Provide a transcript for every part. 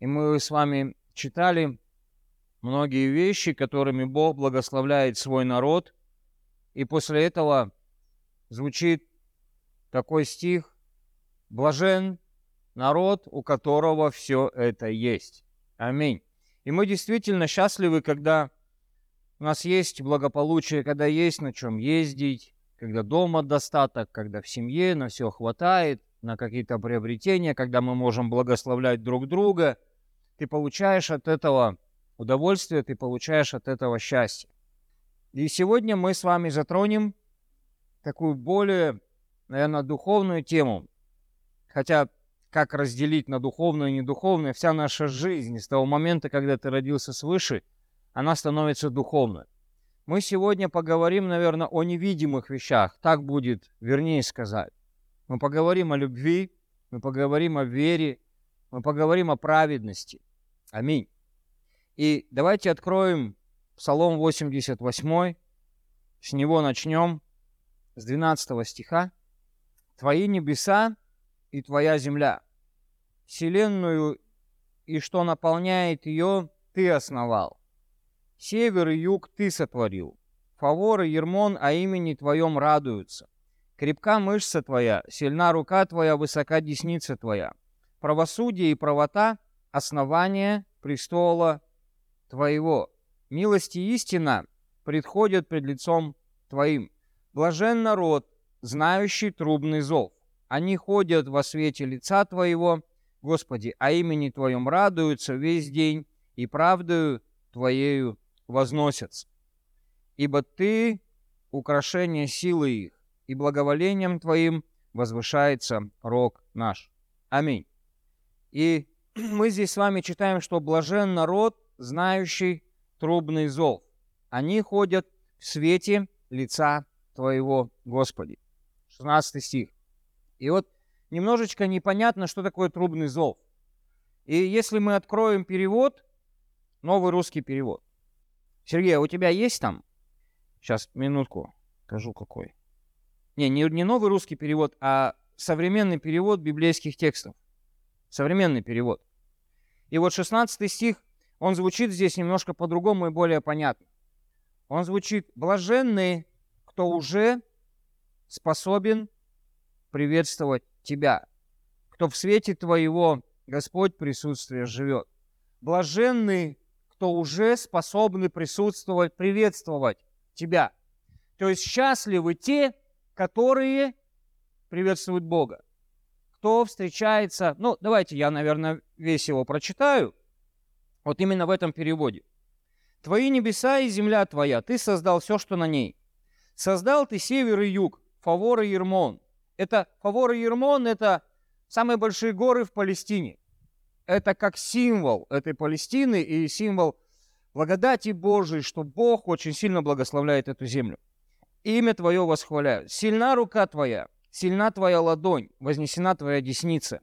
И мы с вами читали многие вещи, которыми Бог благословляет свой народ. И после этого звучит такой стих «Блажен народ, у которого все это есть». Аминь. И мы действительно счастливы, когда у нас есть благополучие, когда есть на чем ездить, когда дома достаток, когда в семье на все хватает, на какие-то приобретения, когда мы можем благословлять друг друга. Ты получаешь от этого удовольствие, ты получаешь от этого счастье. И сегодня мы с вами затронем такую более, наверное, духовную тему. Хотя как разделить на духовное и недуховное, вся наша жизнь с того момента, когда ты родился свыше, она становится духовной. Мы сегодня поговорим, наверное, о невидимых вещах, так будет вернее сказать. Мы поговорим о любви, мы поговорим о вере, мы поговорим о праведности. Аминь. И давайте откроем Псалом 88, с него начнем, с 12 стиха. «Твои небеса и твоя земля. Вселенную и что наполняет ее, ты основал. Север и юг ты сотворил. Фавор и Ермон о имени твоем радуются. Крепка мышца твоя, сильна рука твоя, высока десница твоя. Правосудие и правота — основание престола твоего. Милость и истина предходят пред лицом твоим. Блажен народ, знающий трубный зов. Они ходят во свете лица Твоего, Господи, а имени Твоем радуются весь день и правдою Твоею возносятся. Ибо Ты — украшение силы их, и благоволением Твоим возвышается рог наш. Аминь. И мы здесь с вами читаем, что блажен народ, знающий трубный зов. Они ходят в свете лица Твоего, Господи. 16 стих. И вот немножечко непонятно, что такое трубный зов. И если мы откроем перевод, новый русский перевод. Сергей, а у тебя есть там? Сейчас, минутку, скажу какой. Не, не, не новый русский перевод, а современный перевод библейских текстов. Современный перевод. И вот 16 стих, он звучит здесь немножко по-другому и более понятно. Он звучит «блаженные, кто уже способен приветствовать тебя, кто в свете твоего, Господь, присутствие живет. Блаженны, кто уже способны присутствовать, приветствовать тебя. То есть счастливы те, которые приветствуют Бога. Кто встречается, ну, давайте я, наверное, весь его прочитаю, вот именно в этом переводе. «Твои небеса и земля твоя, ты создал все, что на ней. Создал ты север и юг, Фавор и Ермон. Это Фавор и Ермон – это самые большие горы в Палестине. Это как символ этой Палестины и символ благодати Божией, что Бог очень сильно благословляет эту землю. Имя Твое восхваляю. Сильна рука Твоя, сильна Твоя ладонь, вознесена Твоя десница.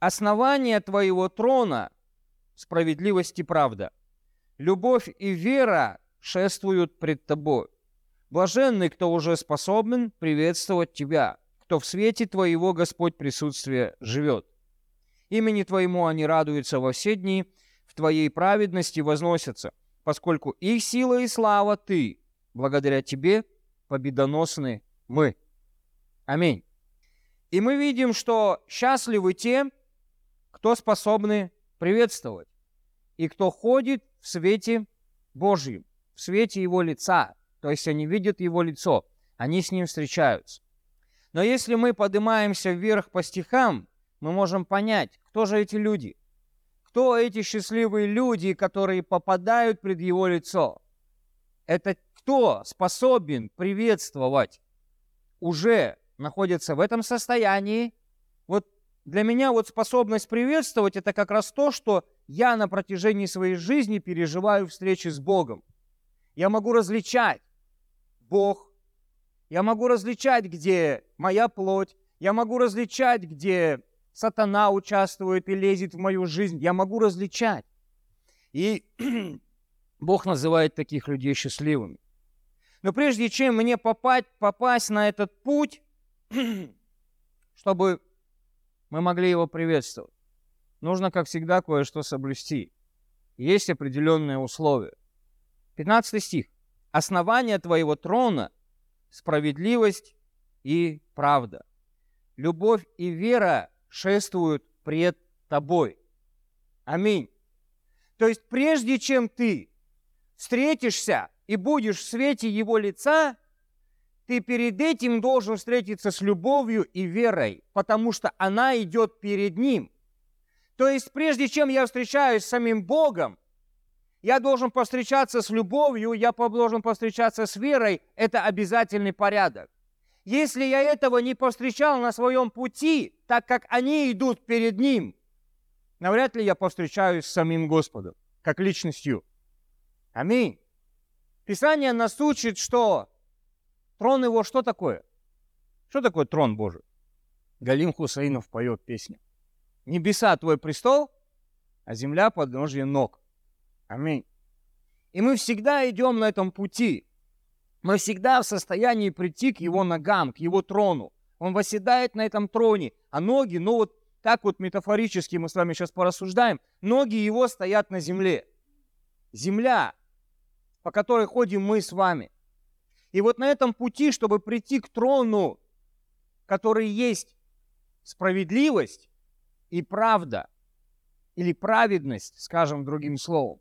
Основание Твоего трона – справедливость и правда. Любовь и вера шествуют пред Тобой. Блаженный, кто уже способен приветствовать Тебя, кто в свете Твоего, Господь, присутствия живет. Имени Твоему они радуются во все дни, в Твоей праведности возносятся, поскольку их сила и слава Ты, благодаря Тебе победоносны мы. Аминь. И мы видим, что счастливы те, кто способны приветствовать, и кто ходит в свете Божьем, в свете Его лица, то есть они видят Его лицо, они с Ним встречаются. Но если мы поднимаемся вверх по стихам, мы можем понять, кто же эти люди. Кто эти счастливые люди, которые попадают пред Его лицо? Это кто способен приветствовать, уже находится в этом состоянии. Вот для меня вот способность приветствовать – это как раз то, что я на протяжении своей жизни переживаю встречи с Богом. Я могу различать, Бог. Я могу различать, где моя плоть. Я могу различать, где сатана участвует и лезет в мою жизнь. Я могу различать. И Бог называет таких людей счастливыми. Но прежде чем мне попасть, попасть на этот путь, чтобы мы могли его приветствовать, нужно, как всегда, кое-что соблюсти. Есть определенные условия. 15 стих. «Основание твоего трона – справедливость и правда. Любовь и вера шествуют пред тобой». Аминь. То есть прежде чем ты встретишься и будешь в свете Его лица, ты перед этим должен встретиться с любовью и верой, потому что она идет перед Ним. То есть прежде чем я встречаюсь с самим Богом, я должен повстречаться с любовью, я должен повстречаться с верой. Это обязательный порядок. Если я этого не повстречал на своем пути, так как они идут перед Ним, навряд ли я повстречаюсь с самим Господом, как личностью. Аминь. Писание нас учит, что трон его что такое? Что такое трон Божий? Галим Хусаинов поет песню. Небеса твой престол, а земля подножье ног. Аминь. И мы всегда идем на этом пути. Мы всегда в состоянии прийти к его ногам, к его трону. Он восседает на этом троне, а ноги, ну вот так вот метафорически мы с вами сейчас порассуждаем, ноги его стоят на земле. Земля, по которой ходим мы с вами. И вот на этом пути, чтобы прийти к трону, который есть справедливость и правда, или праведность, скажем другим словом,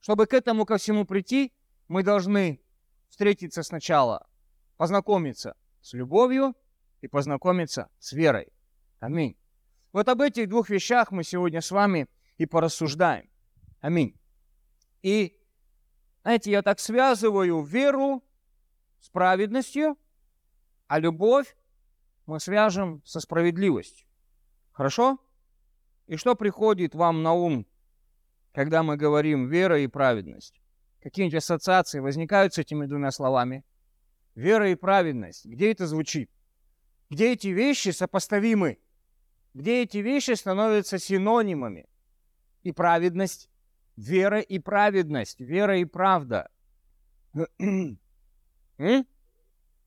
чтобы к этому ко всему прийти, мы должны встретиться сначала, познакомиться с любовью и познакомиться с верой. Аминь. Вот об этих двух вещах мы сегодня с вами и порассуждаем. Аминь. И, знаете, я так связываю веру с праведностью, а любовь мы свяжем со справедливостью. Хорошо? И что приходит вам на ум, когда мы говорим вера и праведность? Какие-нибудь ассоциации возникают с этими двумя словами? Вера и праведность. Где это звучит? Где эти вещи сопоставимы? где эти вещи становятся синонимами. И праведность, вера и праведность, вера и правда.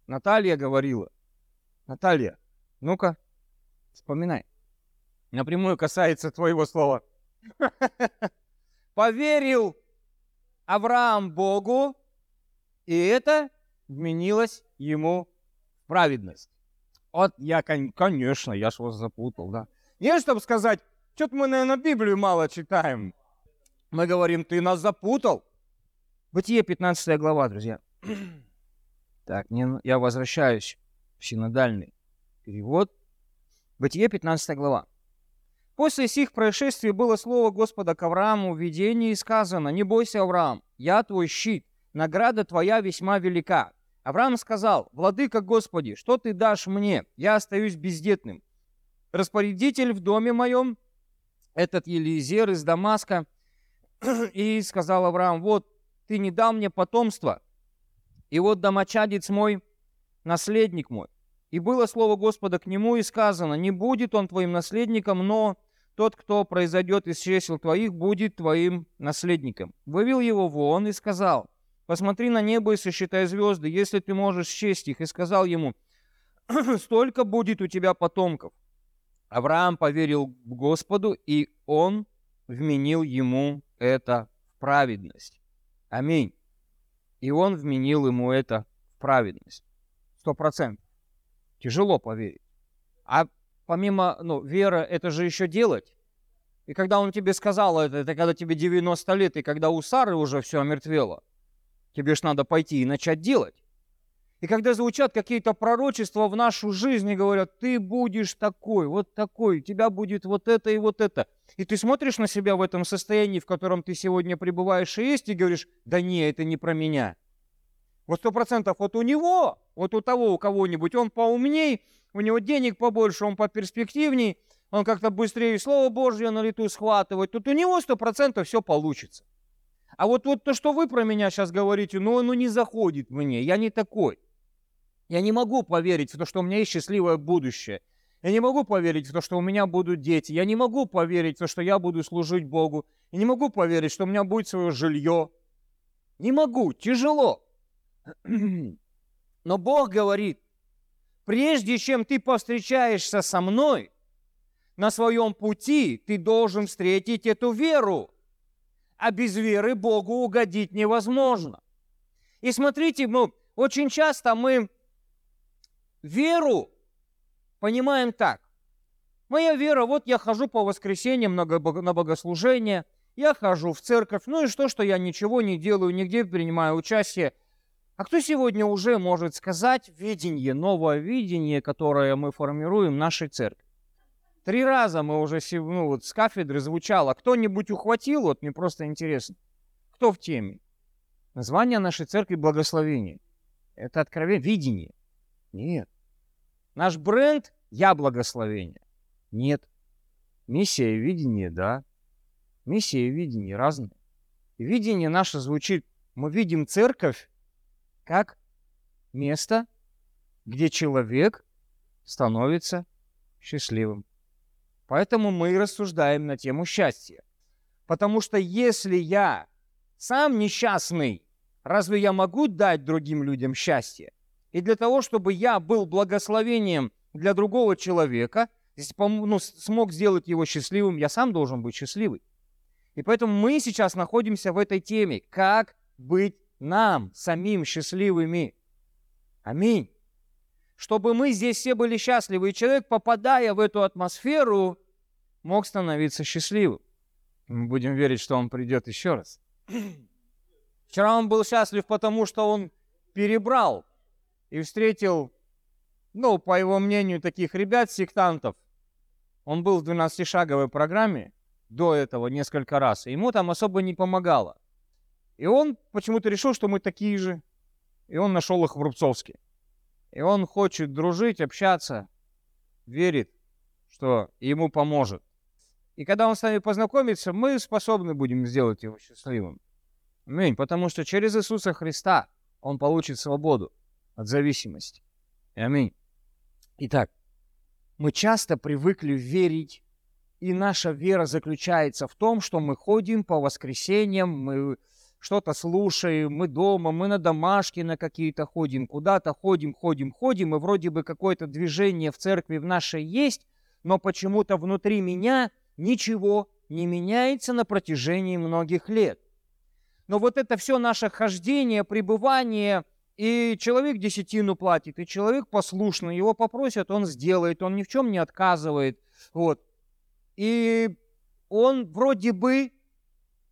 Наталья говорила. Наталья, ну-ка, вспоминай. Напрямую касается твоего слова. Поверил Авраам Богу, и это вменилось ему в праведность. Вот я, конечно, я ж вас запутал, да. Не, чтобы сказать, что-то мы, наверное, Библию мало читаем. Мы говорим, ты нас запутал. Бытие 15 глава, друзья. Так, не, я возвращаюсь в синодальный перевод. Бытие 15 глава. После сих происшествий было слово Господа к Аврааму в видении сказано, «Не бойся, Авраам, я твой щит, награда твоя весьма велика. Авраам сказал, «Владыка Господи, что ты дашь мне? Я остаюсь бездетным. Распорядитель в доме моем, этот Елизер из Дамаска, и сказал Авраам, вот, ты не дал мне потомства, и вот домочадец мой, наследник мой. И было слово Господа к нему, и сказано, не будет он твоим наследником, но тот, кто произойдет из чресел твоих, будет твоим наследником. Вывел его вон и сказал, Посмотри на небо и сосчитай звезды, если ты можешь счесть их. И сказал ему, столько будет у тебя потомков. Авраам поверил Господу, и он вменил ему это в праведность. Аминь. И он вменил ему это в праведность. Сто процентов. Тяжело поверить. А помимо, ну, вера, это же еще делать. И когда он тебе сказал это, это когда тебе 90 лет, и когда у Сары уже все омертвело, Тебе ж надо пойти и начать делать. И когда звучат какие-то пророчества в нашу жизнь и говорят, ты будешь такой, вот такой, у тебя будет вот это и вот это. И ты смотришь на себя в этом состоянии, в котором ты сегодня пребываешь и есть, и говоришь, да не, это не про меня. Вот сто процентов вот у него, вот у того, у кого-нибудь, он поумней, у него денег побольше, он поперспективней, он как-то быстрее Слово Божье на лету схватывает. Тут у него сто процентов все получится. А вот, вот то, что вы про меня сейчас говорите, ну, оно не заходит мне, я не такой. Я не могу поверить в то, что у меня есть счастливое будущее. Я не могу поверить в то, что у меня будут дети. Я не могу поверить в то, что я буду служить Богу. Я не могу поверить, что у меня будет свое жилье. Не могу, тяжело. Но Бог говорит, прежде чем ты повстречаешься со мной, на своем пути ты должен встретить эту веру. А без веры Богу угодить невозможно. И смотрите, ну, очень часто мы веру понимаем так. Моя вера, вот я хожу по воскресеньям на богослужение, я хожу в церковь, ну и что, что я ничего не делаю, нигде принимаю участие. А кто сегодня уже может сказать видение, новое видение, которое мы формируем в нашей церкви? Три раза мы уже ну, вот с кафедры звучало. Кто-нибудь ухватил? Вот мне просто интересно. Кто в теме? Название нашей церкви благословение. Это откровение, видение. Нет. Наш бренд «Я благословение». Нет. Миссия и видение, да. Миссия и видение разные. Видение наше звучит, мы видим церковь как место, где человек становится счастливым. Поэтому мы и рассуждаем на тему счастья. Потому что если я сам несчастный, разве я могу дать другим людям счастье? И для того, чтобы я был благословением для другого человека, ну, смог сделать его счастливым, я сам должен быть счастливый. И поэтому мы сейчас находимся в этой теме. Как быть нам, самим счастливыми? Аминь чтобы мы здесь все были счастливы. И человек, попадая в эту атмосферу, мог становиться счастливым. Мы будем верить, что он придет еще раз. Вчера он был счастлив, потому что он перебрал и встретил, ну, по его мнению, таких ребят, сектантов. Он был в 12-шаговой программе до этого несколько раз, и ему там особо не помогало. И он почему-то решил, что мы такие же. И он нашел их в Рубцовске. И он хочет дружить, общаться, верит, что ему поможет. И когда он с нами познакомится, мы способны будем сделать его счастливым. Аминь. Потому что через Иисуса Христа он получит свободу от зависимости. Аминь. Итак, мы часто привыкли верить, и наша вера заключается в том, что мы ходим по воскресеньям, мы что-то слушаем, мы дома, мы на домашке на какие-то ходим, куда-то ходим, ходим, ходим, и вроде бы какое-то движение в церкви в нашей есть, но почему-то внутри меня ничего не меняется на протяжении многих лет. Но вот это все наше хождение, пребывание, и человек десятину платит, и человек послушный, его попросят, он сделает, он ни в чем не отказывает. Вот. И он вроде бы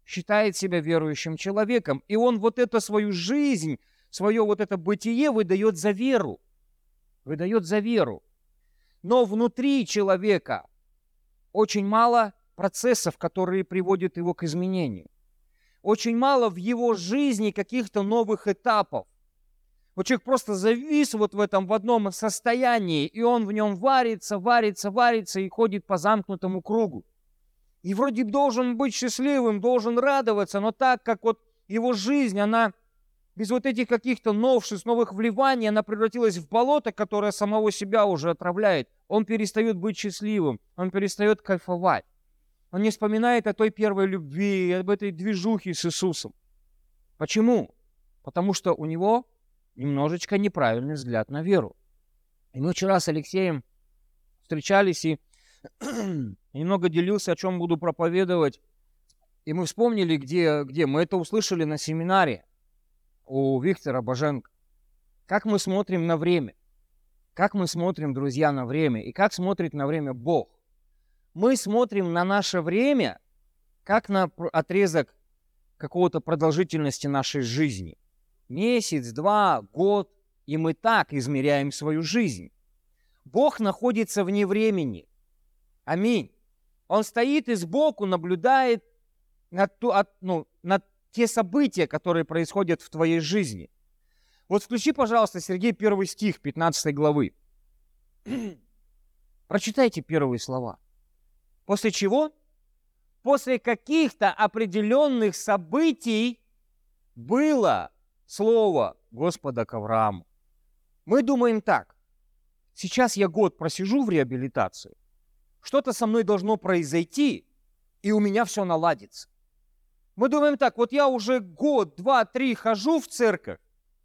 считает себя верующим человеком. И он вот эту свою жизнь, свое вот это бытие выдает за веру. Выдает за веру. Но внутри человека очень мало процессов, которые приводят его к изменению. Очень мало в его жизни каких-то новых этапов. Вот человек просто завис вот в этом в одном состоянии, и он в нем варится, варится, варится и ходит по замкнутому кругу. И вроде должен быть счастливым, должен радоваться, но так как вот его жизнь, она без вот этих каких-то новшеств, новых вливаний, она превратилась в болото, которое самого себя уже отравляет. Он перестает быть счастливым, он перестает кайфовать. Он не вспоминает о той первой любви, об этой движухе с Иисусом. Почему? Потому что у него немножечко неправильный взгляд на веру. И мы вчера с Алексеем встречались и немного делился, о чем буду проповедовать. И мы вспомнили, где, где мы это услышали на семинаре у Виктора Боженко. Как мы смотрим на время. Как мы смотрим, друзья, на время. И как смотрит на время Бог. Мы смотрим на наше время, как на отрезок какого-то продолжительности нашей жизни. Месяц, два, год. И мы так измеряем свою жизнь. Бог находится вне времени. Аминь. Он стоит и сбоку наблюдает на, ту, от, ну, на те события, которые происходят в твоей жизни. Вот включи, пожалуйста, Сергей, первый стих 15 главы. Прочитайте первые слова. После чего? После каких-то определенных событий было слово Господа к Аврааму. Мы думаем так. Сейчас я год просижу в реабилитации, что-то со мной должно произойти, и у меня все наладится. Мы думаем так, вот я уже год, два, три хожу в церковь,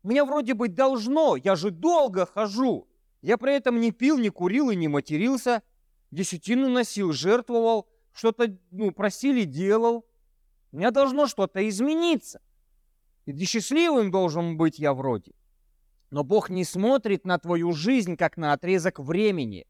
меня вроде бы должно, я же долго хожу. Я при этом не пил, не курил и не матерился. десятину носил, жертвовал, что-то ну, просили, делал. У меня должно что-то измениться. И счастливым должен быть я вроде. Но Бог не смотрит на твою жизнь, как на отрезок времени.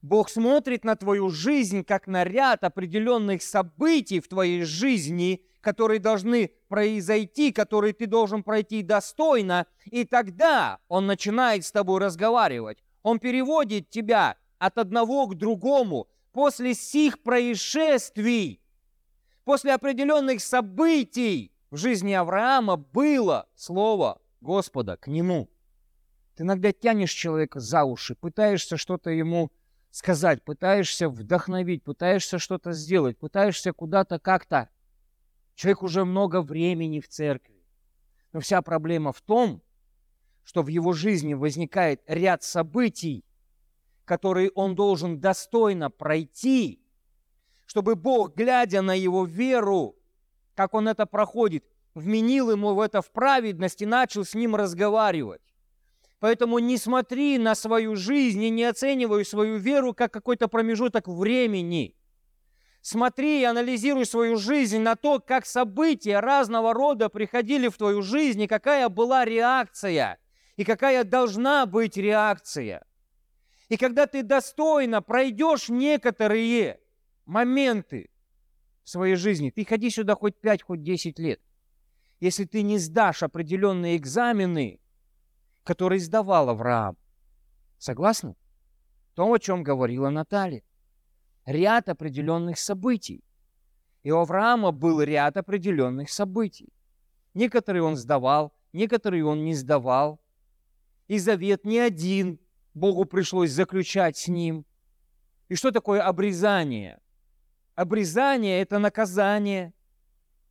Бог смотрит на твою жизнь, как на ряд определенных событий в твоей жизни, которые должны произойти, которые ты должен пройти достойно, и тогда Он начинает с тобой разговаривать. Он переводит тебя от одного к другому после сих происшествий, после определенных событий в жизни Авраама было слово Господа к нему. Ты иногда тянешь человека за уши, пытаешься что-то ему сказать, пытаешься вдохновить, пытаешься что-то сделать, пытаешься куда-то как-то. Человек уже много времени в церкви. Но вся проблема в том, что в его жизни возникает ряд событий, которые он должен достойно пройти, чтобы Бог, глядя на его веру, как он это проходит, вменил ему в это в праведность и начал с ним разговаривать. Поэтому не смотри на свою жизнь и не оценивай свою веру как какой-то промежуток времени. Смотри и анализируй свою жизнь на то, как события разного рода приходили в твою жизнь и какая была реакция, и какая должна быть реакция. И когда ты достойно пройдешь некоторые моменты своей жизни, ты ходи сюда хоть 5, хоть 10 лет. Если ты не сдашь определенные экзамены, который сдавал Авраам. Согласны? То, о чем говорила Наталья. Ряд определенных событий. И у Авраама был ряд определенных событий. Некоторые он сдавал, некоторые он не сдавал. И завет не один Богу пришлось заключать с ним. И что такое обрезание? Обрезание – это наказание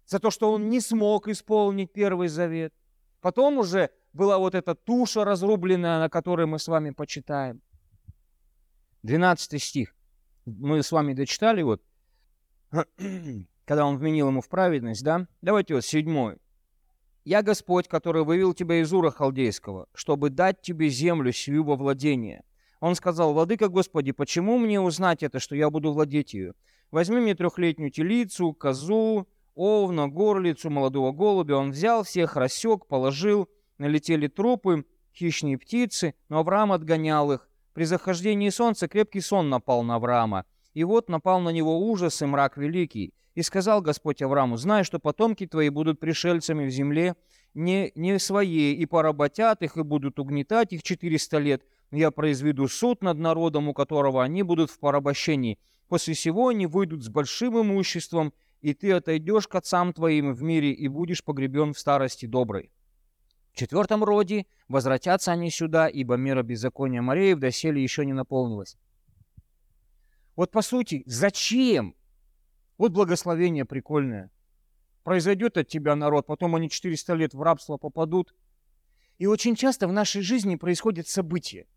за то, что он не смог исполнить первый завет. Потом уже была вот эта туша разрубленная, на которой мы с вами почитаем. 12 стих. Мы с вами дочитали вот, когда он вменил ему в праведность, да? Давайте вот седьмой. «Я Господь, который вывел тебя из Ура Халдейского, чтобы дать тебе землю сию во владение». Он сказал, «Владыка Господи, почему мне узнать это, что я буду владеть ее? Возьми мне трехлетнюю телицу, козу, овна, горлицу, молодого голубя». Он взял всех, рассек, положил, налетели трупы, хищные птицы, но Авраам отгонял их. При захождении солнца крепкий сон напал на Авраама. И вот напал на него ужас и мрак великий. И сказал Господь Аврааму, знай, что потомки твои будут пришельцами в земле, не, не своей, и поработят их, и будут угнетать их четыреста лет. Я произведу суд над народом, у которого они будут в порабощении. После всего они выйдут с большим имуществом, и ты отойдешь к отцам твоим в мире и будешь погребен в старости доброй. В четвертом роде возвратятся они сюда, ибо мера беззакония Мореев доселе еще не наполнилась. Вот по сути, зачем? Вот благословение прикольное. Произойдет от тебя народ, потом они 400 лет в рабство попадут. И очень часто в нашей жизни происходят события.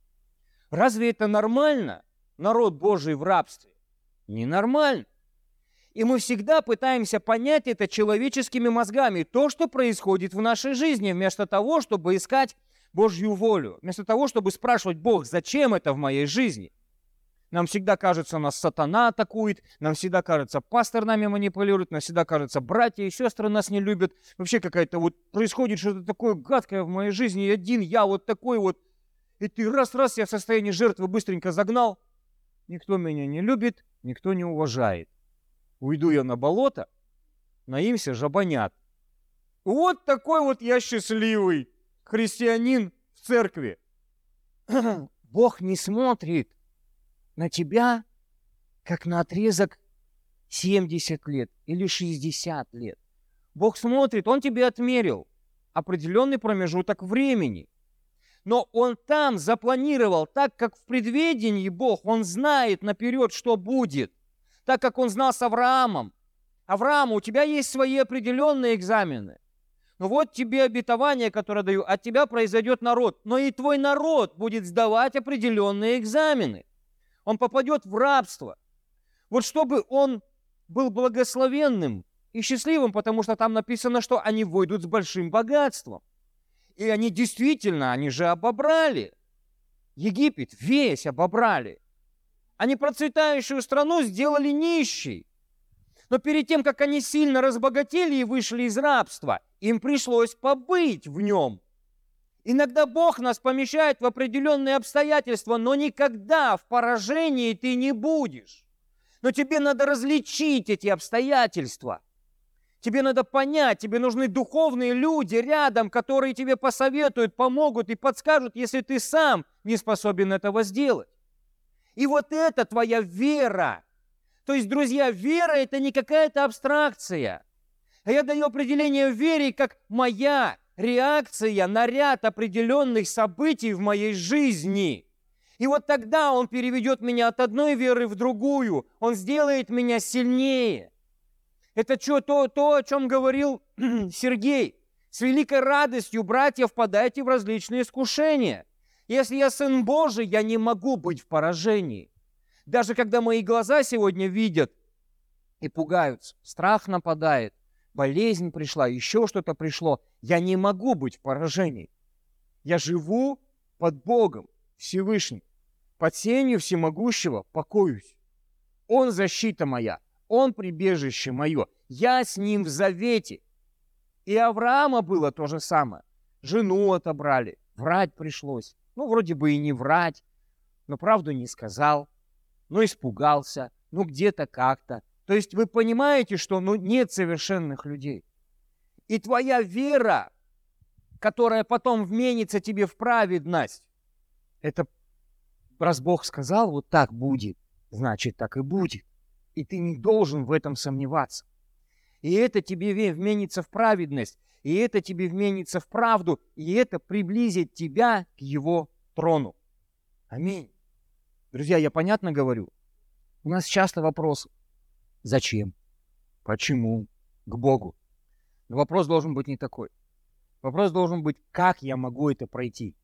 Разве это нормально? Народ Божий в рабстве. Ненормально. И мы всегда пытаемся понять это человеческими мозгами, то, что происходит в нашей жизни, вместо того, чтобы искать Божью волю, вместо того, чтобы спрашивать, Бог, зачем это в моей жизни? Нам всегда кажется, нас сатана атакует, нам всегда кажется, пастор нами манипулирует, нам всегда кажется, братья и сестры нас не любят. Вообще какая-то вот происходит что-то такое гадкое в моей жизни, и один я вот такой вот. И ты раз-раз я в состоянии жертвы быстренько загнал. Никто меня не любит, никто не уважает. Уйду я на болото, наимся жабонят. Вот такой вот я счастливый христианин в церкви. Бог не смотрит на тебя, как на отрезок 70 лет или 60 лет. Бог смотрит, Он тебе отмерил определенный промежуток времени. Но Он там запланировал, так как в предведении Бог, Он знает наперед, что будет так как он знал с Авраамом. Авраам, у тебя есть свои определенные экзамены. Но вот тебе обетование, которое даю, от тебя произойдет народ. Но и твой народ будет сдавать определенные экзамены. Он попадет в рабство. Вот чтобы он был благословенным и счастливым, потому что там написано, что они войдут с большим богатством. И они действительно, они же обобрали. Египет весь обобрали. Они процветающую страну сделали нищей. Но перед тем, как они сильно разбогатели и вышли из рабства, им пришлось побыть в нем. Иногда Бог нас помещает в определенные обстоятельства, но никогда в поражении ты не будешь. Но тебе надо различить эти обстоятельства. Тебе надо понять, тебе нужны духовные люди рядом, которые тебе посоветуют, помогут и подскажут, если ты сам не способен этого сделать. И вот это твоя вера. То есть, друзья, вера – это не какая-то абстракция. А я даю определение вере как моя реакция на ряд определенных событий в моей жизни. И вот тогда Он переведет меня от одной веры в другую. Он сделает меня сильнее. Это что, то, то, о чем говорил Сергей. С великой радостью, братья, впадайте в различные искушения. Если я сын Божий, я не могу быть в поражении. Даже когда мои глаза сегодня видят и пугаются, страх нападает, болезнь пришла, еще что-то пришло, я не могу быть в поражении. Я живу под Богом Всевышним, под сенью всемогущего покоюсь. Он защита моя, Он прибежище мое, я с Ним в завете. И Авраама было то же самое. Жену отобрали, врать пришлось. Ну, вроде бы и не врать, но правду не сказал, но испугался, ну, где-то как-то. То есть вы понимаете, что ну, нет совершенных людей. И твоя вера, которая потом вменится тебе в праведность, это раз Бог сказал, вот так будет, значит, так и будет. И ты не должен в этом сомневаться. И это тебе вменится в праведность, и это тебе вменится в правду, и это приблизит тебя к Его трону. Аминь. Друзья, я понятно говорю? У нас часто вопросы. Зачем? Почему? К Богу. Но вопрос должен быть не такой. Вопрос должен быть, как я могу это пройти?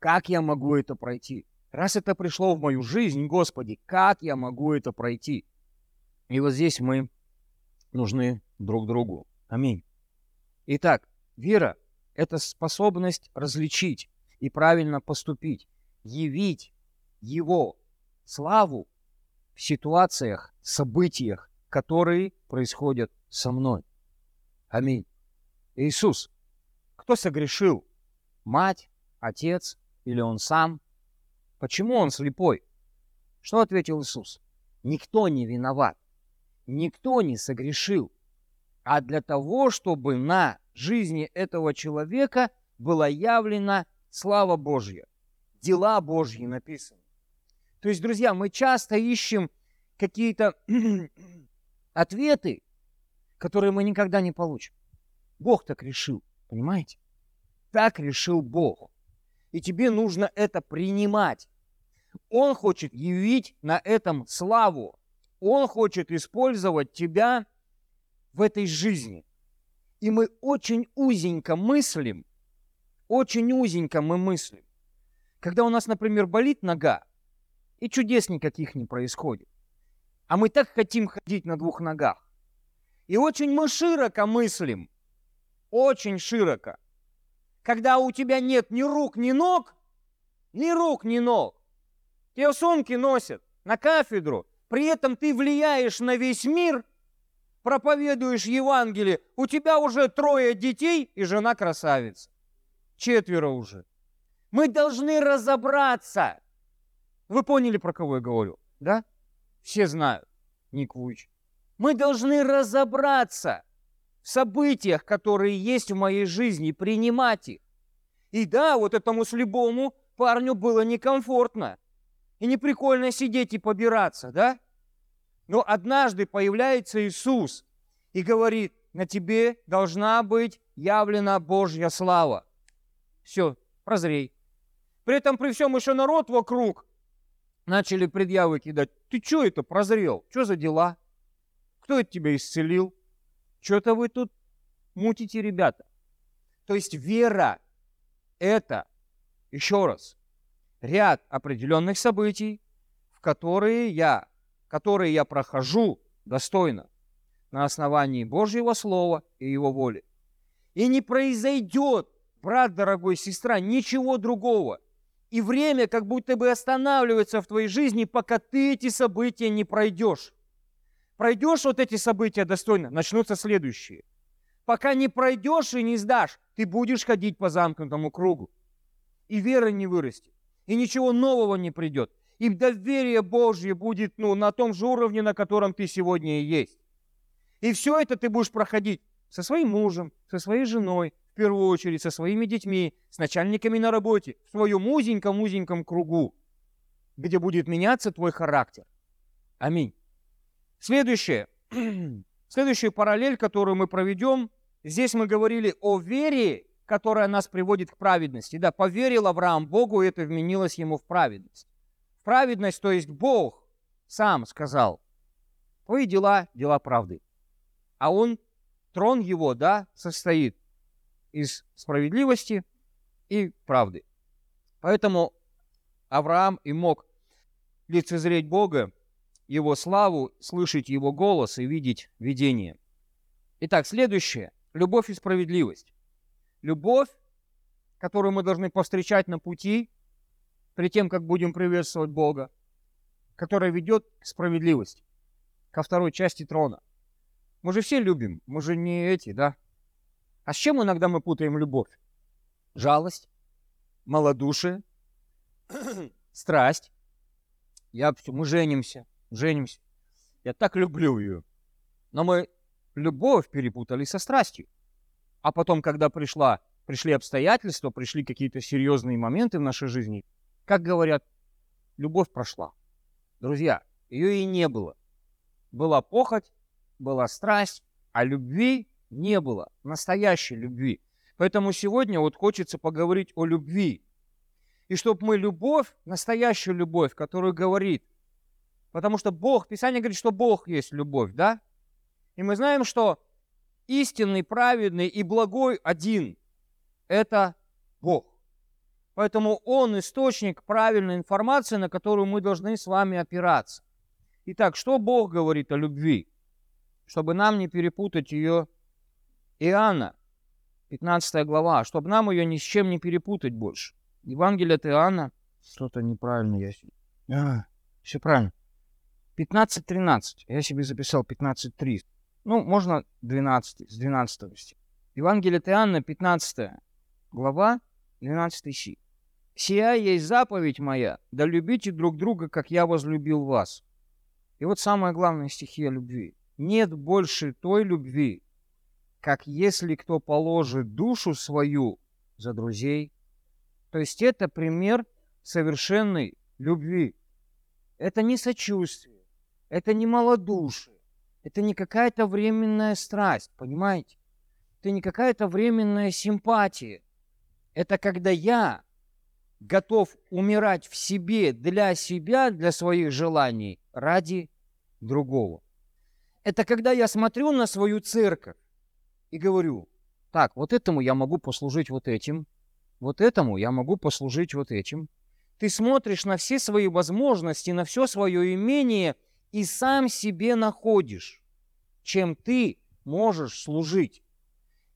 Как я могу это пройти? Раз это пришло в мою жизнь, Господи, как я могу это пройти? И вот здесь мы нужны друг другу. Аминь. Итак, вера – это способность различить и правильно поступить, явить Его славу в ситуациях, событиях, которые происходят со мной. Аминь. Иисус, кто согрешил? Мать, отец или он сам? Почему он слепой? Что ответил Иисус? Никто не виноват. Никто не согрешил. А для того, чтобы на жизни этого человека была явлена слава Божья. Дела Божьи написаны. То есть, друзья, мы часто ищем какие-то ответы, которые мы никогда не получим. Бог так решил, понимаете? Так решил Бог. И тебе нужно это принимать. Он хочет явить на этом славу. Он хочет использовать тебя в этой жизни. И мы очень узенько мыслим, очень узенько мы мыслим. Когда у нас, например, болит нога, и чудес никаких не происходит. А мы так хотим ходить на двух ногах. И очень мы широко мыслим. Очень широко. Когда у тебя нет ни рук, ни ног, ни рук, ни ног. Тебе сумки носят на кафедру. При этом ты влияешь на весь мир, проповедуешь Евангелие. У тебя уже трое детей и жена красавица. Четверо уже. Мы должны разобраться. Вы поняли, про кого я говорю, да? Все знают, Ник Вуич. Мы должны разобраться в событиях, которые есть в моей жизни, принимать их. И да, вот этому слепому парню было некомфортно. И не прикольно сидеть и побираться, да? Но однажды появляется Иисус и говорит, на тебе должна быть явлена Божья слава. Все, прозрей. При этом при всем еще народ вокруг начали предъявы кидать. Ты что это прозрел? Что за дела? Кто это тебя исцелил? Что-то вы тут мутите, ребята. То есть вера – это, еще раз, ряд определенных событий, в которые я, которые я прохожу достойно на основании Божьего Слова и Его воли. И не произойдет, брат, дорогой, сестра, ничего другого – И время как будто бы останавливается в твоей жизни, пока ты эти события не пройдешь. Пройдешь вот эти события достойно, начнутся следующие. Пока не пройдешь и не сдашь, ты будешь ходить по замкнутому кругу. И вера не вырастет, и ничего нового не придет. И доверие Божье будет ну, на том же уровне, на котором ты сегодня и есть. И все это ты будешь проходить со своим мужем, со своей женой, в первую очередь со своими детьми, с начальниками на работе, в своем узеньком-узеньком кругу, где будет меняться твой характер. Аминь. Следующее. Следующую параллель, которую мы проведем, здесь мы говорили о вере, которая нас приводит к праведности. Да, поверил Авраам Богу, и это вменилось ему в праведность. Праведность, то есть Бог сам сказал, твои дела – дела правды. А он, трон его, да, состоит из справедливости и правды. Поэтому Авраам и мог лицезреть Бога, Его славу, слышать Его голос и видеть видение. Итак, следующее – любовь и справедливость. Любовь, которую мы должны повстречать на пути, при тем, как будем приветствовать Бога, которая ведет к справедливости, ко второй части трона. Мы же все любим, мы же не эти, да? А с чем иногда мы путаем любовь? Жалость, малодушие, страсть. Я, мы женимся, женимся. Я так люблю ее. Но мы любовь перепутали со страстью. А потом, когда пришла, пришли обстоятельства, пришли какие-то серьезные моменты в нашей жизни, как говорят, любовь прошла. Друзья, ее и не было. Была похоть, была страсть, а любви не было настоящей любви. Поэтому сегодня вот хочется поговорить о любви. И чтобы мы любовь, настоящую любовь, которую говорит, потому что Бог, Писание говорит, что Бог есть любовь, да? И мы знаем, что истинный, праведный и благой один – это Бог. Поэтому Он источник правильной информации, на которую мы должны с вами опираться. Итак, что Бог говорит о любви? Чтобы нам не перепутать ее Иоанна, 15 глава, чтобы нам ее ни с чем не перепутать больше. Евангелие от Иоанна, что-то неправильно я. А, все правильно. 15.13. Я себе записал 15.3. Ну, можно 12, с 12 стиха. Евангелие от Иоанна, 15 глава, 12 стих. «Сия есть заповедь моя, да любите друг друга, как я возлюбил вас». И вот самая главная стихия любви. Нет больше той любви, как если кто положит душу свою за друзей. То есть это пример совершенной любви. Это не сочувствие, это не малодушие, это не какая-то временная страсть, понимаете? Это не какая-то временная симпатия. Это когда я готов умирать в себе для себя, для своих желаний, ради другого. Это когда я смотрю на свою церковь и говорю, так, вот этому я могу послужить вот этим, вот этому я могу послужить вот этим. Ты смотришь на все свои возможности, на все свое имение и сам себе находишь, чем ты можешь служить.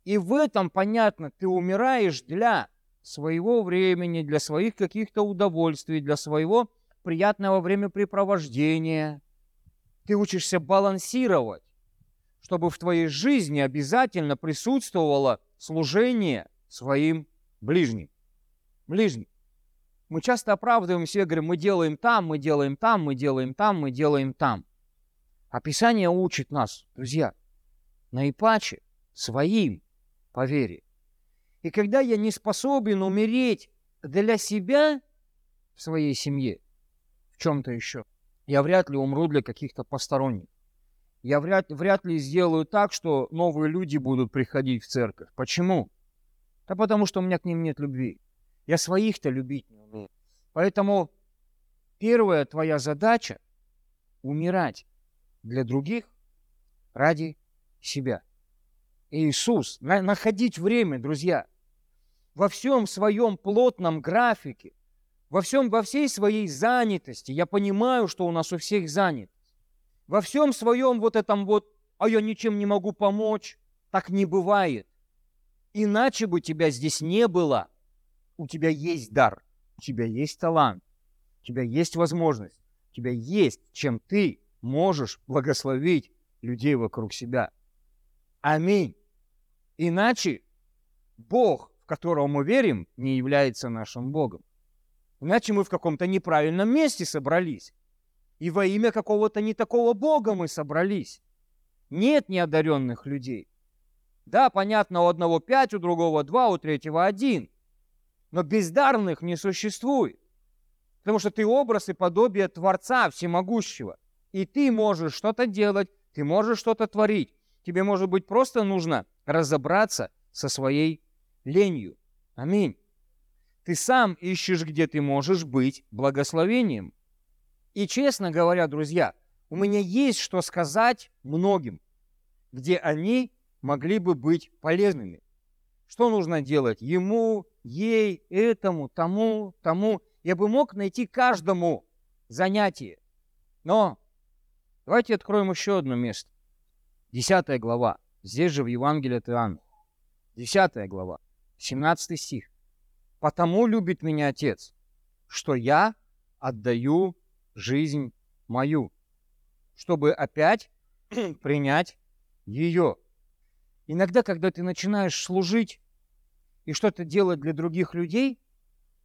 И в этом, понятно, ты умираешь для своего времени, для своих каких-то удовольствий, для своего приятного времяпрепровождения. Ты учишься балансировать чтобы в твоей жизни обязательно присутствовало служение своим ближним. Ближним. Мы часто оправдываем себя, говорим, мы делаем там, мы делаем там, мы делаем там, мы делаем там. А Писание учит нас, друзья, наипаче своим по вере. И когда я не способен умереть для себя в своей семье, в чем-то еще, я вряд ли умру для каких-то посторонних я вряд, вряд ли сделаю так, что новые люди будут приходить в церковь. Почему? Да потому что у меня к ним нет любви. Я своих-то любить не умею. Поэтому первая твоя задача — умирать для других ради себя. Иисус, на, находить время, друзья, во всем своем плотном графике, во всем, во всей своей занятости. Я понимаю, что у нас у всех занят во всем своем вот этом вот, а я ничем не могу помочь, так не бывает. Иначе бы тебя здесь не было. У тебя есть дар. у тебя есть талант, у тебя есть возможность, у тебя есть, чем ты можешь благословить людей вокруг себя. Аминь. Иначе Бог, в которого мы верим, не является нашим Богом. Иначе мы в каком-то неправильном месте собрались. И во имя какого-то не такого Бога мы собрались. Нет неодаренных людей. Да, понятно, у одного пять, у другого два, у третьего один. Но бездарных не существует. Потому что ты образ и подобие Творца Всемогущего. И ты можешь что-то делать, ты можешь что-то творить. Тебе, может быть, просто нужно разобраться со своей ленью. Аминь. Ты сам ищешь, где ты можешь быть благословением. И честно говоря, друзья, у меня есть что сказать многим, где они могли бы быть полезными. Что нужно делать ему, ей, этому, тому, тому. Я бы мог найти каждому занятие. Но давайте откроем еще одно место. Десятая глава. Здесь же в Евангелии от Иоанна. Десятая глава. 17 стих. «Потому любит меня Отец, что я отдаю жизнь мою, чтобы опять принять ее». Иногда, когда ты начинаешь служить и что-то делать для других людей,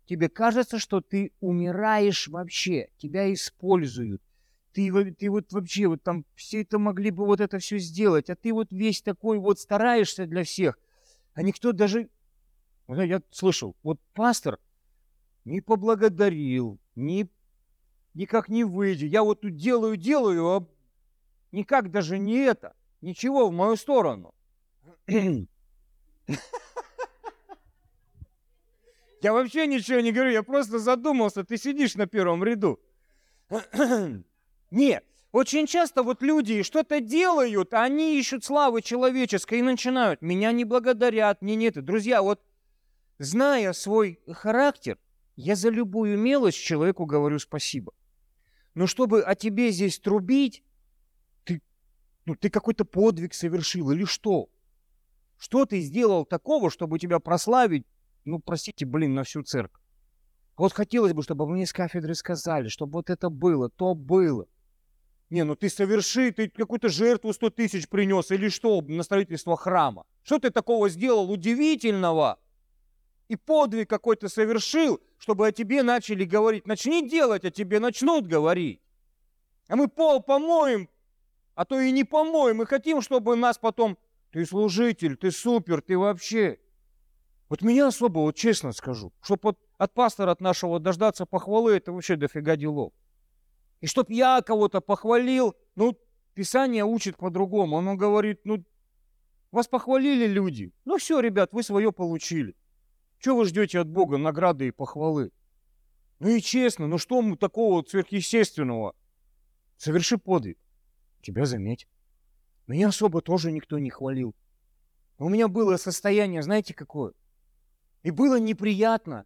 тебе кажется, что ты умираешь вообще, тебя используют. Ты, ты вот вообще вот там все это могли бы вот это все сделать, а ты вот весь такой вот стараешься для всех, а никто даже я слышал, вот пастор не поблагодарил, не, никак не выйдет. Я вот тут делаю, делаю, а никак даже не это, ничего в мою сторону. Я вообще ничего не говорю, я просто задумался, ты сидишь на первом ряду. Нет, очень часто вот люди что-то делают, а они ищут славы человеческой и начинают. Меня не благодарят, мне нет. Друзья, вот Зная свой характер, я за любую мелочь человеку говорю спасибо. Но чтобы о тебе здесь трубить, ты, ну, ты какой-то подвиг совершил или что? Что ты сделал такого, чтобы тебя прославить, ну, простите, блин, на всю церковь? Вот хотелось бы, чтобы мне с кафедры сказали, чтобы вот это было, то было. Не, ну ты соверши, ты какую-то жертву 100 тысяч принес или что на строительство храма. Что ты такого сделал удивительного? и подвиг какой-то совершил, чтобы о тебе начали говорить. Начни делать, а тебе начнут говорить. А мы пол помоем, а то и не помоем. Мы хотим, чтобы нас потом... Ты служитель, ты супер, ты вообще... Вот меня особо, вот честно скажу, чтобы от, от пастора от нашего дождаться похвалы, это вообще дофига делов. И чтоб я кого-то похвалил, ну, Писание учит по-другому. Оно говорит, ну, вас похвалили люди. Ну все, ребят, вы свое получили. Чего вы ждете от Бога награды и похвалы? Ну и честно, ну что мы такого сверхъестественного? Соверши подвиг. Тебя заметят. Меня особо тоже никто не хвалил. У меня было состояние, знаете, какое? И было неприятно,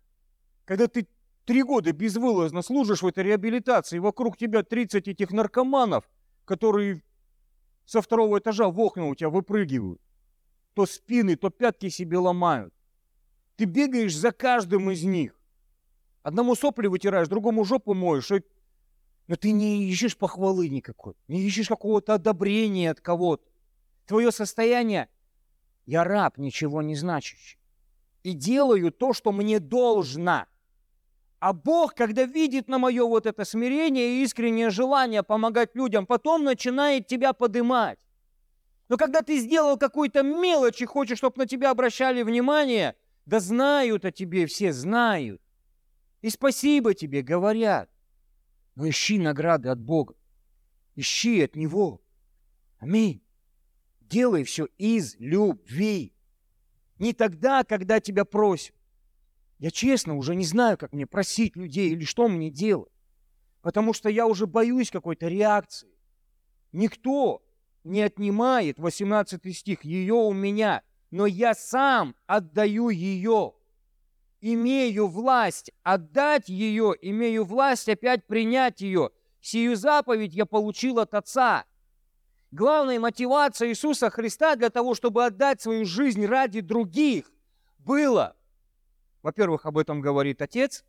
когда ты три года безвылазно служишь в этой реабилитации, вокруг тебя 30 этих наркоманов, которые со второго этажа в окна у тебя выпрыгивают. То спины, то пятки себе ломают. Ты бегаешь за каждым из них. Одному сопли вытираешь, другому жопу моешь. И... Но ты не ищешь похвалы никакой, не ищешь какого-то одобрения от кого-то. Твое состояние – я раб, ничего не значащий. И делаю то, что мне должно. А Бог, когда видит на мое вот это смирение и искреннее желание помогать людям, потом начинает тебя подымать. Но когда ты сделал какую-то мелочь и хочешь, чтобы на тебя обращали внимание – да знают о тебе все, знают. И спасибо тебе говорят. Но ищи награды от Бога. Ищи от Него. Аминь. Делай все из любви. Не тогда, когда тебя просят. Я честно уже не знаю, как мне просить людей или что мне делать. Потому что я уже боюсь какой-то реакции. Никто не отнимает, 18 стих, ее у меня – но я сам отдаю ее. Имею власть отдать ее, имею власть опять принять ее. Сию заповедь я получил от Отца. Главная мотивация Иисуса Христа для того, чтобы отдать свою жизнь ради других, было, во-первых, об этом говорит Отец,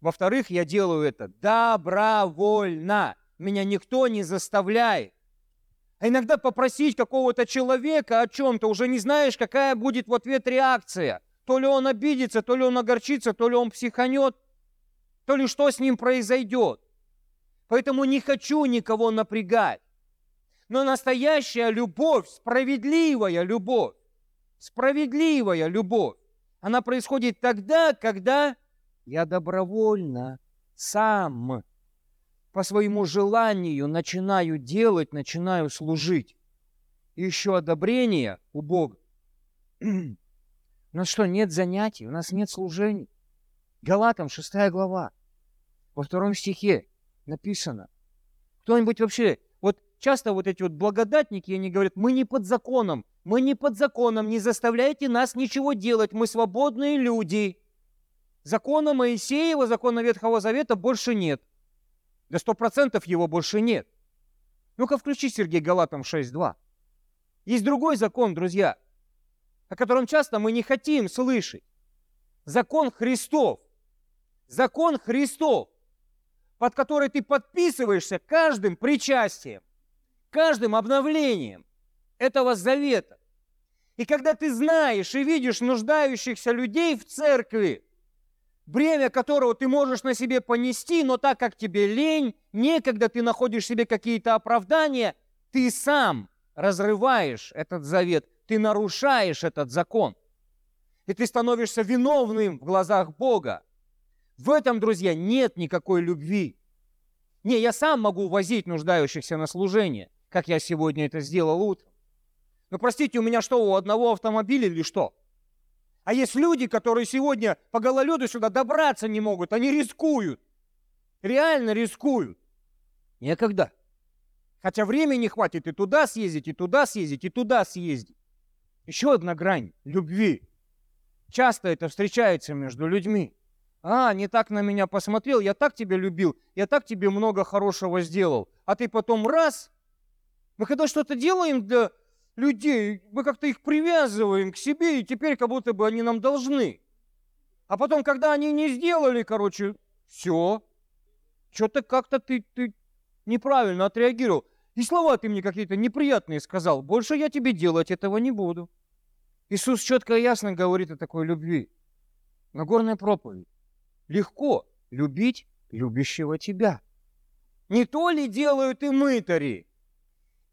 Во-вторых, я делаю это добровольно. Меня никто не заставляет. А иногда попросить какого-то человека о чем-то, уже не знаешь, какая будет в ответ реакция. То ли он обидится, то ли он огорчится, то ли он психанет, то ли что с ним произойдет. Поэтому не хочу никого напрягать. Но настоящая любовь, справедливая любовь, справедливая любовь, она происходит тогда, когда я добровольно, сам, по своему желанию начинаю делать, начинаю служить. И еще одобрение у Бога. У нас что, нет занятий, у нас нет служений? Галатам 6 глава, во втором стихе написано. Кто-нибудь вообще, вот часто вот эти вот благодатники, они говорят, мы не под законом, мы не под законом, не заставляйте нас ничего делать, мы свободные люди. Закона Моисеева, закона Ветхого Завета больше нет. До сто процентов его больше нет. Ну-ка включи, Сергей, Галатам 6.2. Есть другой закон, друзья, о котором часто мы не хотим слышать. Закон Христов. Закон Христов, под который ты подписываешься каждым причастием, каждым обновлением этого завета. И когда ты знаешь и видишь нуждающихся людей в церкви, бремя которого ты можешь на себе понести, но так как тебе лень, некогда ты находишь себе какие-то оправдания, ты сам разрываешь этот завет, ты нарушаешь этот закон. И ты становишься виновным в глазах Бога. В этом, друзья, нет никакой любви. Не, я сам могу возить нуждающихся на служение, как я сегодня это сделал утром. Но простите, у меня что, у одного автомобиля или что? А есть люди, которые сегодня по гололеду сюда добраться не могут, они рискуют. Реально рискуют. Некогда. Хотя времени хватит и туда съездить, и туда съездить, и туда съездить. Еще одна грань любви. Часто это встречается между людьми. А, не так на меня посмотрел, я так тебя любил, я так тебе много хорошего сделал. А ты потом раз. Мы когда что-то делаем для людей, мы как-то их привязываем к себе, и теперь как будто бы они нам должны. А потом, когда они не сделали, короче, все, что-то как-то ты, ты неправильно отреагировал. И слова ты мне какие-то неприятные сказал. Больше я тебе делать этого не буду. Иисус четко и ясно говорит о такой любви. Нагорная проповедь. Легко любить любящего тебя. Не то ли делают и мытари,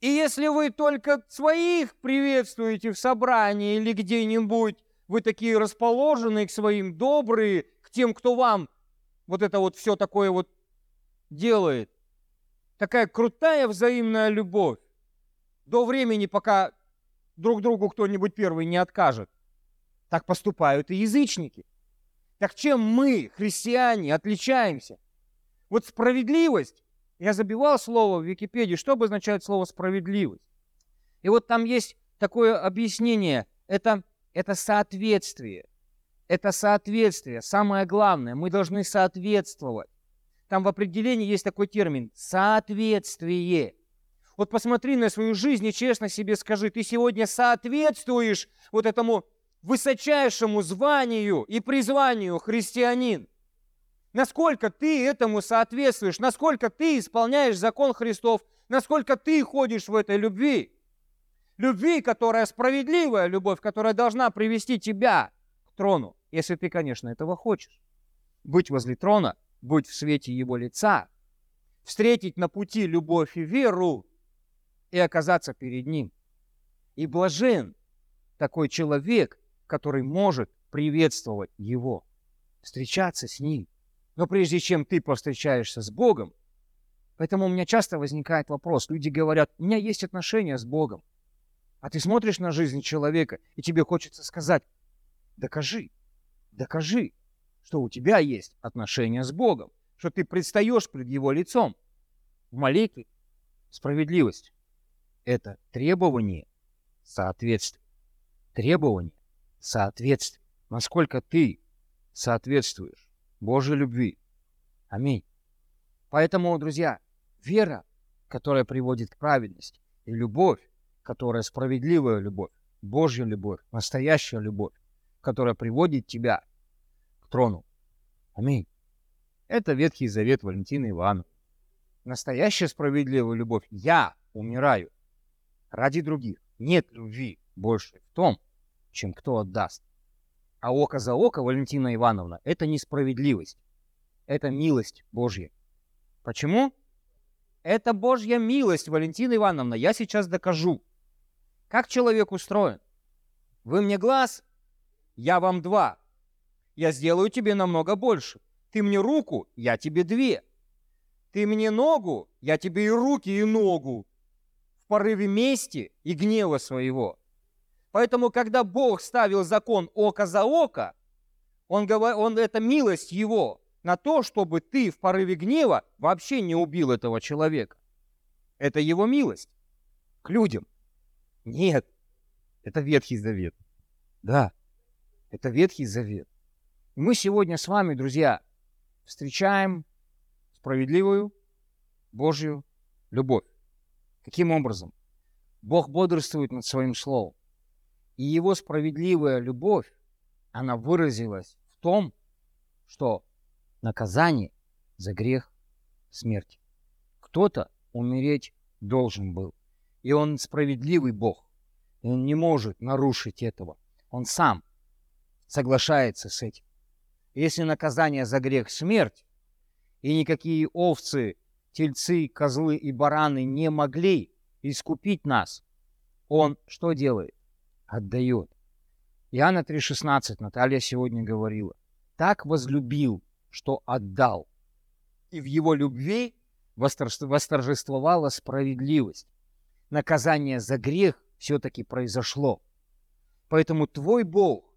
и если вы только своих приветствуете в собрании или где-нибудь, вы такие расположенные к своим, добрые, к тем, кто вам вот это вот все такое вот делает. Такая крутая взаимная любовь. До времени, пока друг другу кто-нибудь первый не откажет. Так поступают и язычники. Так чем мы, христиане, отличаемся? Вот справедливость я забивал слово в Википедии, что обозначает слово «справедливость». И вот там есть такое объяснение. Это, это соответствие. Это соответствие. Самое главное, мы должны соответствовать. Там в определении есть такой термин «соответствие». Вот посмотри на свою жизнь и честно себе скажи, ты сегодня соответствуешь вот этому высочайшему званию и призванию христианин. Насколько ты этому соответствуешь, насколько ты исполняешь закон Христов, насколько ты ходишь в этой любви. Любви, которая справедливая любовь, которая должна привести тебя к трону, если ты, конечно, этого хочешь. Быть возле трона, быть в свете его лица, встретить на пути любовь и веру и оказаться перед ним. И блажен такой человек, который может приветствовать его, встречаться с ним. Но прежде чем ты повстречаешься с Богом, поэтому у меня часто возникает вопрос. Люди говорят, у меня есть отношения с Богом. А ты смотришь на жизнь человека, и тебе хочется сказать, докажи, докажи, что у тебя есть отношения с Богом, что ты предстаешь пред Его лицом. В молитве справедливость – это требование соответствия. Требование соответствия. Насколько ты соответствуешь Божьей любви. Аминь. Поэтому, друзья, вера, которая приводит к праведности, и любовь, которая справедливая любовь, Божья любовь, настоящая любовь, которая приводит тебя к трону. Аминь. Это Ветхий Завет Валентина Ивановна. Настоящая справедливая любовь. Я умираю ради других. Нет любви больше в том, чем кто отдаст. А око за око, Валентина Ивановна, это несправедливость. Это милость Божья. Почему? Это Божья милость, Валентина Ивановна. Я сейчас докажу. Как человек устроен? Вы мне глаз, я вам два. Я сделаю тебе намного больше. Ты мне руку, я тебе две. Ты мне ногу, я тебе и руки, и ногу. В порыве мести и гнева своего. Поэтому, когда Бог ставил закон око за око, он, говор... он это милость его на то, чтобы ты в порыве гнева вообще не убил этого человека. Это его милость к людям. Нет, это Ветхий Завет. Да, это Ветхий Завет. Мы сегодня с вами, друзья, встречаем справедливую Божью любовь. Каким образом? Бог бодрствует над своим словом. И его справедливая любовь, она выразилась в том, что наказание за грех – смерть. Кто-то умереть должен был. И он справедливый Бог. И он не может нарушить этого. Он сам соглашается с этим. Если наказание за грех – смерть, и никакие овцы, тельцы, козлы и бараны не могли искупить нас, он что делает? Отдает. Иоанна 3,16 Наталья сегодня говорила. Так возлюбил, что отдал. И в его любви восторжествовала справедливость. Наказание за грех все-таки произошло. Поэтому твой Бог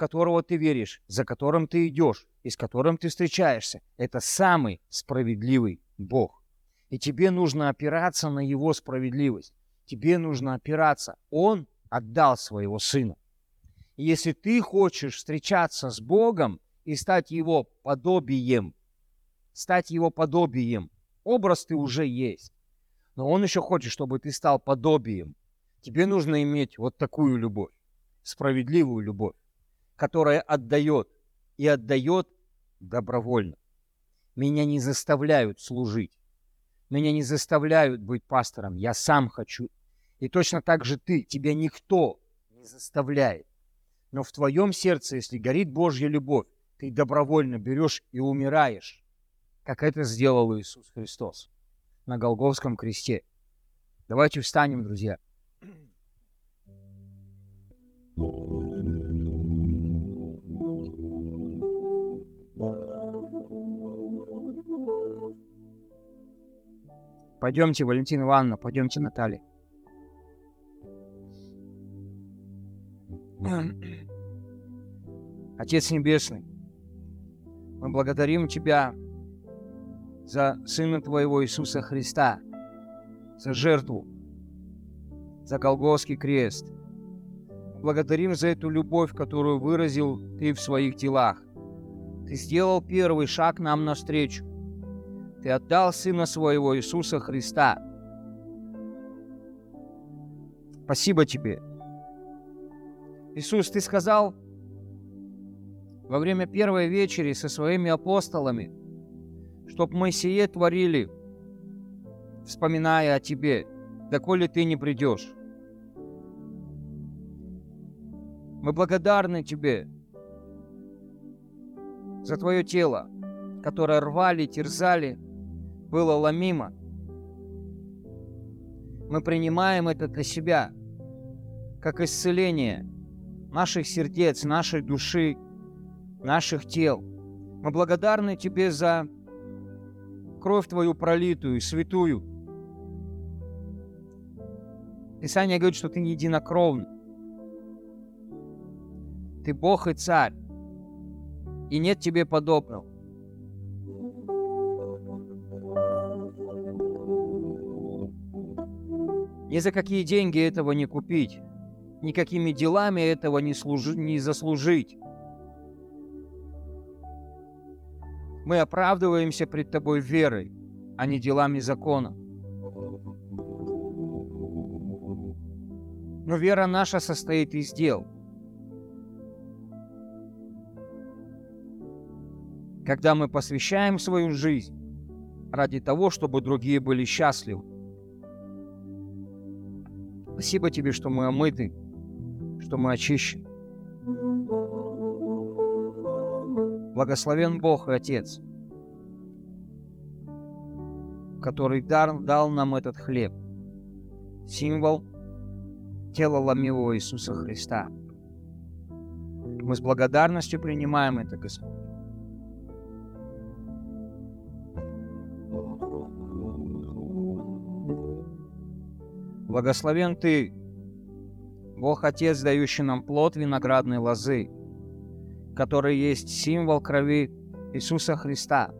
которого ты веришь, за которым ты идешь и с которым ты встречаешься, это самый справедливый Бог. И тебе нужно опираться на Его справедливость. Тебе нужно опираться. Он отдал своего Сына. И если ты хочешь встречаться с Богом и стать Его подобием, стать Его подобием, образ ты уже есть. Но Он еще хочет, чтобы ты стал подобием. Тебе нужно иметь вот такую любовь, справедливую любовь которая отдает и отдает добровольно. Меня не заставляют служить. Меня не заставляют быть пастором. Я сам хочу. И точно так же ты. Тебя никто не заставляет. Но в твоем сердце, если горит Божья любовь, ты добровольно берешь и умираешь, как это сделал Иисус Христос на Голговском кресте. Давайте встанем, друзья. Пойдемте, Валентина Ивановна, пойдемте, Наталья. Отец Небесный, мы благодарим Тебя за Сына Твоего Иисуса Христа, за жертву, за Голгофский крест. Благодарим за эту любовь, которую выразил Ты в своих делах. Ты сделал первый шаг нам навстречу. Ты отдал Сына Своего Иисуса Христа. Спасибо Тебе. Иисус, Ты сказал во время первой вечери со своими апостолами, чтоб мы сие творили, вспоминая о Тебе, доколе Ты не придешь. Мы благодарны Тебе за Твое тело, которое рвали, терзали, было ломимо. Мы принимаем это для себя, как исцеление наших сердец, нашей души, наших тел. Мы благодарны Тебе за кровь Твою пролитую, святую. Писание говорит, что Ты единокровный. Ты Бог и Царь, и нет Тебе подобного. Ни за какие деньги этого не купить. Никакими делами этого не, служи, не заслужить. Мы оправдываемся пред Тобой верой, а не делами закона. Но вера наша состоит из дел. когда мы посвящаем свою жизнь ради того, чтобы другие были счастливы. Спасибо тебе, что мы омыты, что мы очищены. Благословен Бог и Отец, который дар, дал нам этот хлеб, символ тела ломилого Иисуса Христа. Мы с благодарностью принимаем это, Господь. Благословен Ты, Бог Отец, дающий нам плод виноградной лозы, который есть символ крови Иисуса Христа,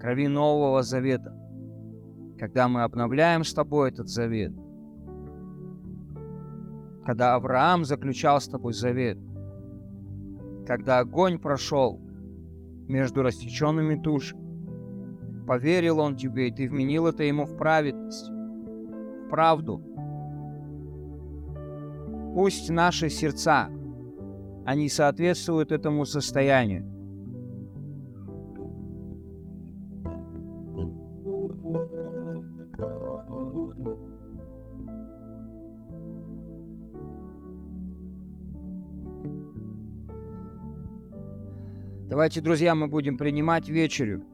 крови Нового Завета. Когда мы обновляем с Тобой этот завет, когда Авраам заключал с Тобой завет, когда огонь прошел между растеченными тушами, поверил он Тебе, и Ты вменил это ему в праведность правду. Пусть наши сердца, они соответствуют этому состоянию. Давайте, друзья, мы будем принимать вечерю.